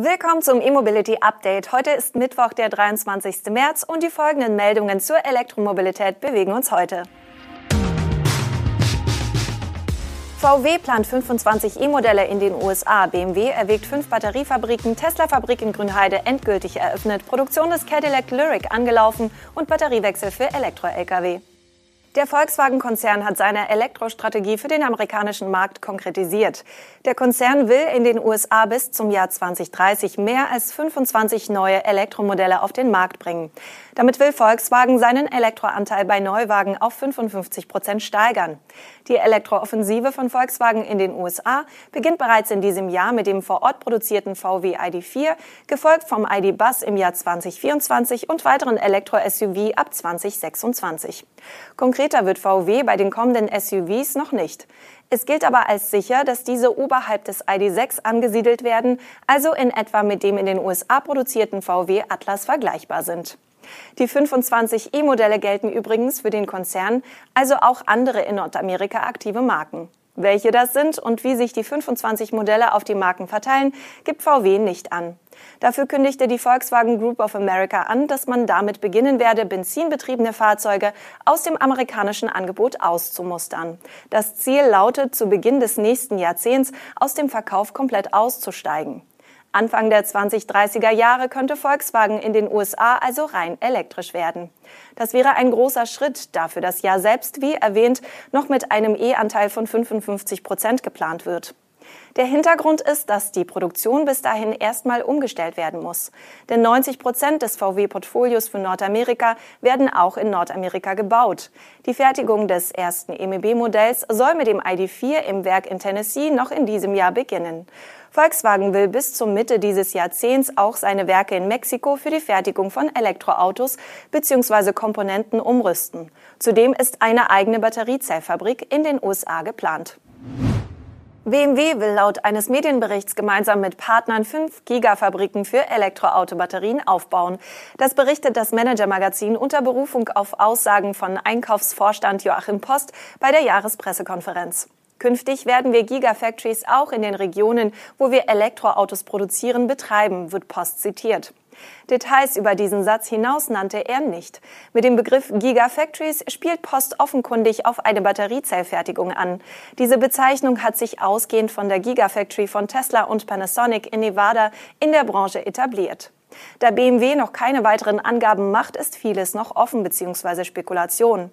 Willkommen zum E-Mobility Update. Heute ist Mittwoch, der 23. März und die folgenden Meldungen zur Elektromobilität bewegen uns heute. VW plant 25 E-Modelle in den USA. BMW erwägt fünf Batteriefabriken. Tesla-Fabrik in Grünheide endgültig eröffnet. Produktion des Cadillac Lyric angelaufen und Batteriewechsel für Elektro-Lkw. Der Volkswagen-Konzern hat seine Elektrostrategie für den amerikanischen Markt konkretisiert. Der Konzern will in den USA bis zum Jahr 2030 mehr als 25 neue Elektromodelle auf den Markt bringen. Damit will Volkswagen seinen Elektroanteil bei Neuwagen auf 55 Prozent steigern. Die Elektrooffensive von Volkswagen in den USA beginnt bereits in diesem Jahr mit dem vor Ort produzierten VW ID4, gefolgt vom ID Bus im Jahr 2024 und weiteren Elektro-SUV ab 2026. Konkreter wird VW bei den kommenden SUVs noch nicht. Es gilt aber als sicher, dass diese oberhalb des ID6 angesiedelt werden, also in etwa mit dem in den USA produzierten VW Atlas vergleichbar sind. Die 25 E-Modelle gelten übrigens für den Konzern, also auch andere in Nordamerika aktive Marken. Welche das sind und wie sich die 25 Modelle auf die Marken verteilen, gibt VW nicht an. Dafür kündigte die Volkswagen Group of America an, dass man damit beginnen werde, benzinbetriebene Fahrzeuge aus dem amerikanischen Angebot auszumustern. Das Ziel lautet, zu Beginn des nächsten Jahrzehnts aus dem Verkauf komplett auszusteigen. Anfang der 2030er Jahre könnte Volkswagen in den USA also rein elektrisch werden. Das wäre ein großer Schritt, dafür das Jahr selbst, wie erwähnt, noch mit einem E-Anteil von 55 Prozent geplant wird. Der Hintergrund ist, dass die Produktion bis dahin erstmal umgestellt werden muss. Denn 90 Prozent des VW-Portfolios für Nordamerika werden auch in Nordamerika gebaut. Die Fertigung des ersten MEB-Modells soll mit dem ID4 im Werk in Tennessee noch in diesem Jahr beginnen. Volkswagen will bis zur Mitte dieses Jahrzehnts auch seine Werke in Mexiko für die Fertigung von Elektroautos bzw. Komponenten umrüsten. Zudem ist eine eigene Batteriezellfabrik in den USA geplant. BMW will laut eines Medienberichts gemeinsam mit Partnern fünf Gigafabriken für Elektroautobatterien aufbauen. Das berichtet das Manager-Magazin unter Berufung auf Aussagen von Einkaufsvorstand Joachim Post bei der Jahrespressekonferenz. Künftig werden wir Gigafactories auch in den Regionen, wo wir Elektroautos produzieren, betreiben, wird Post zitiert. Details über diesen Satz hinaus nannte er nicht. Mit dem Begriff Gigafactories spielt Post offenkundig auf eine Batteriezellfertigung an. Diese Bezeichnung hat sich ausgehend von der Gigafactory von Tesla und Panasonic in Nevada in der Branche etabliert. Da BMW noch keine weiteren Angaben macht, ist vieles noch offen bzw. Spekulation.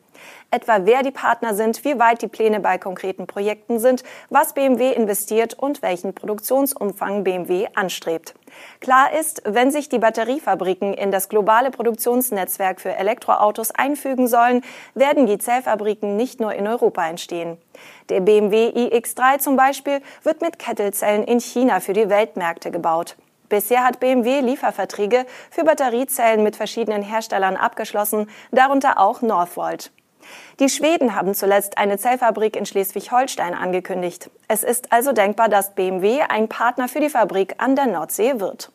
Etwa wer die Partner sind, wie weit die Pläne bei konkreten Projekten sind, was BMW investiert und welchen Produktionsumfang BMW anstrebt. Klar ist, wenn sich die Batteriefabriken in das globale Produktionsnetzwerk für Elektroautos einfügen sollen, werden die Zellfabriken nicht nur in Europa entstehen. Der BMW iX3 zum Beispiel wird mit Kettelzellen in China für die Weltmärkte gebaut. Bisher hat BMW Lieferverträge für Batteriezellen mit verschiedenen Herstellern abgeschlossen, darunter auch Northvolt. Die Schweden haben zuletzt eine Zellfabrik in Schleswig-Holstein angekündigt. Es ist also denkbar, dass BMW ein Partner für die Fabrik an der Nordsee wird.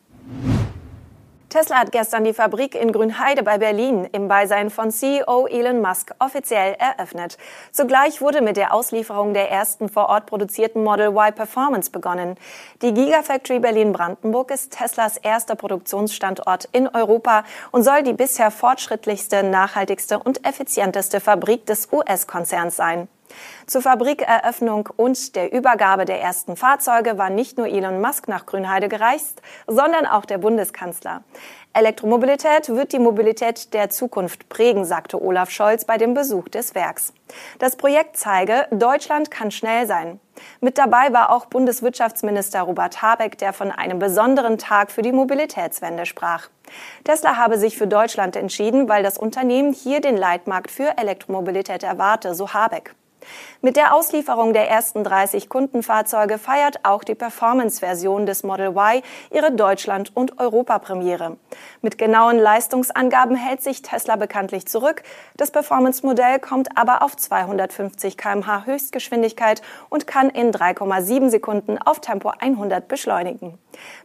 Tesla hat gestern die Fabrik in Grünheide bei Berlin im Beisein von CEO Elon Musk offiziell eröffnet. Zugleich wurde mit der Auslieferung der ersten vor Ort produzierten Model Y Performance begonnen. Die Gigafactory Berlin-Brandenburg ist Teslas erster Produktionsstandort in Europa und soll die bisher fortschrittlichste, nachhaltigste und effizienteste Fabrik des US-Konzerns sein. Zur Fabrikeröffnung und der Übergabe der ersten Fahrzeuge war nicht nur Elon Musk nach Grünheide gereist, sondern auch der Bundeskanzler. Elektromobilität wird die Mobilität der Zukunft prägen, sagte Olaf Scholz bei dem Besuch des Werks. Das Projekt zeige, Deutschland kann schnell sein. Mit dabei war auch Bundeswirtschaftsminister Robert Habeck, der von einem besonderen Tag für die Mobilitätswende sprach. Tesla habe sich für Deutschland entschieden, weil das Unternehmen hier den Leitmarkt für Elektromobilität erwarte, so Habeck. Mit der Auslieferung der ersten 30 Kundenfahrzeuge feiert auch die Performance-Version des Model Y ihre Deutschland- und Europapremiere. Mit genauen Leistungsangaben hält sich Tesla bekanntlich zurück. Das Performance-Modell kommt aber auf 250 kmh Höchstgeschwindigkeit und kann in 3,7 Sekunden auf Tempo 100 beschleunigen.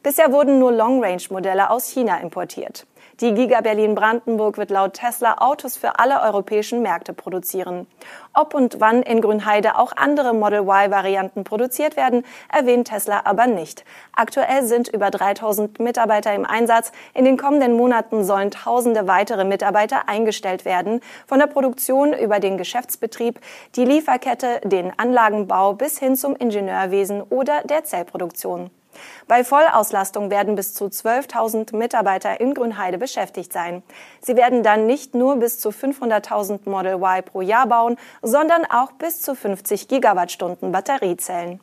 Bisher wurden nur Long-Range-Modelle aus China importiert. Die Giga Berlin Brandenburg wird laut Tesla Autos für alle europäischen Märkte produzieren. Ob und wann in Grünheide auch andere Model Y-Varianten produziert werden, erwähnt Tesla aber nicht. Aktuell sind über 3000 Mitarbeiter im Einsatz. In den kommenden Monaten sollen tausende weitere Mitarbeiter eingestellt werden. Von der Produktion über den Geschäftsbetrieb, die Lieferkette, den Anlagenbau bis hin zum Ingenieurwesen oder der Zellproduktion. Bei Vollauslastung werden bis zu 12.000 Mitarbeiter in Grünheide beschäftigt sein. Sie werden dann nicht nur bis zu 500.000 Model Y pro Jahr bauen, sondern auch bis zu 50 Gigawattstunden Batteriezellen.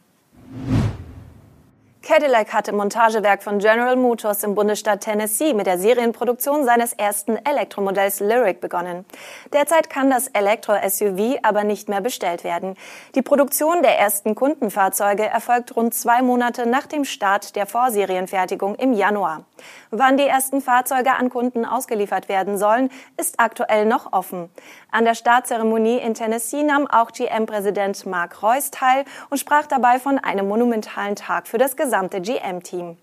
Cadillac hat im Montagewerk von General Motors im Bundesstaat Tennessee mit der Serienproduktion seines ersten Elektromodells Lyric begonnen. Derzeit kann das Elektro-SUV aber nicht mehr bestellt werden. Die Produktion der ersten Kundenfahrzeuge erfolgt rund zwei Monate nach dem Start der Vorserienfertigung im Januar. Wann die ersten Fahrzeuge an Kunden ausgeliefert werden sollen, ist aktuell noch offen. An der Startzeremonie in Tennessee nahm auch GM-Präsident Mark Reuss teil und sprach dabei von einem monumentalen Tag für das gesamte GM-Team.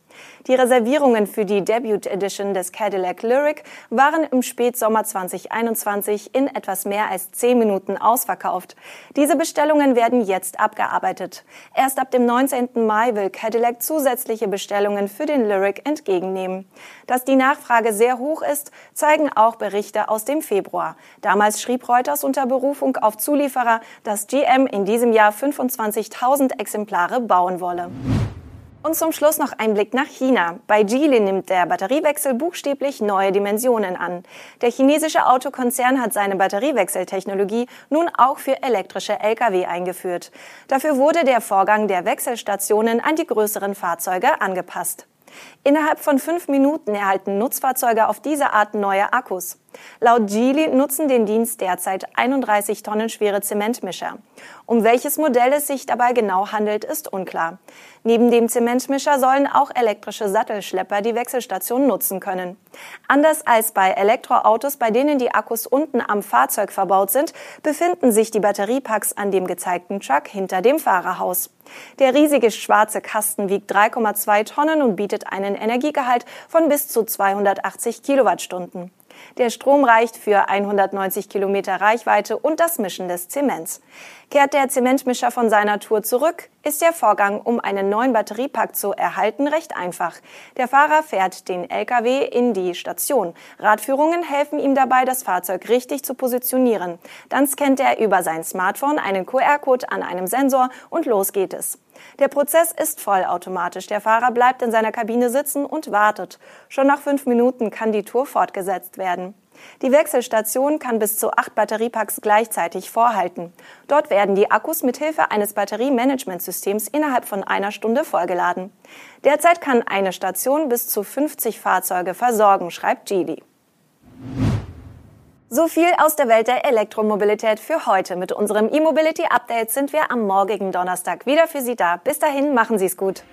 Die Reservierungen für die Debut Edition des Cadillac Lyric waren im Spätsommer 2021 in etwas mehr als zehn Minuten ausverkauft. Diese Bestellungen werden jetzt abgearbeitet. Erst ab dem 19. Mai will Cadillac zusätzliche Bestellungen für den Lyric entgegennehmen. Dass die Nachfrage sehr hoch ist, zeigen auch Berichte aus dem Februar. Damals schrieb Reuters unter Berufung auf Zulieferer, dass GM in diesem Jahr 25.000 Exemplare bauen wolle. Und zum Schluss noch ein Blick nach China. Bei Geely nimmt der Batteriewechsel buchstäblich neue Dimensionen an. Der chinesische Autokonzern hat seine Batteriewechseltechnologie nun auch für elektrische Lkw eingeführt. Dafür wurde der Vorgang der Wechselstationen an die größeren Fahrzeuge angepasst. Innerhalb von fünf Minuten erhalten Nutzfahrzeuge auf diese Art neue Akkus. Laut Geely nutzen den Dienst derzeit 31 Tonnen schwere Zementmischer. Um welches Modell es sich dabei genau handelt, ist unklar. Neben dem Zementmischer sollen auch elektrische Sattelschlepper die Wechselstation nutzen können. Anders als bei Elektroautos, bei denen die Akkus unten am Fahrzeug verbaut sind, befinden sich die Batteriepacks an dem gezeigten Truck hinter dem Fahrerhaus. Der riesige schwarze Kasten wiegt 3,2 Tonnen und bietet einen Energiegehalt von bis zu 280 Kilowattstunden. Der Strom reicht für 190 Kilometer Reichweite und das Mischen des Zements. Kehrt der Zementmischer von seiner Tour zurück, ist der Vorgang, um einen neuen Batteriepack zu erhalten, recht einfach. Der Fahrer fährt den LKW in die Station. Radführungen helfen ihm dabei, das Fahrzeug richtig zu positionieren. Dann scannt er über sein Smartphone einen QR-Code an einem Sensor und los geht es. Der Prozess ist vollautomatisch. Der Fahrer bleibt in seiner Kabine sitzen und wartet. Schon nach fünf Minuten kann die Tour fortgesetzt werden. Die Wechselstation kann bis zu acht Batteriepacks gleichzeitig vorhalten. Dort werden die Akkus mit Hilfe eines Batteriemanagementsystems innerhalb von einer Stunde vollgeladen. Derzeit kann eine Station bis zu 50 Fahrzeuge versorgen, schreibt Geely. So viel aus der Welt der Elektromobilität für heute. Mit unserem E-Mobility Update sind wir am morgigen Donnerstag wieder für Sie da. Bis dahin, machen Sie es gut.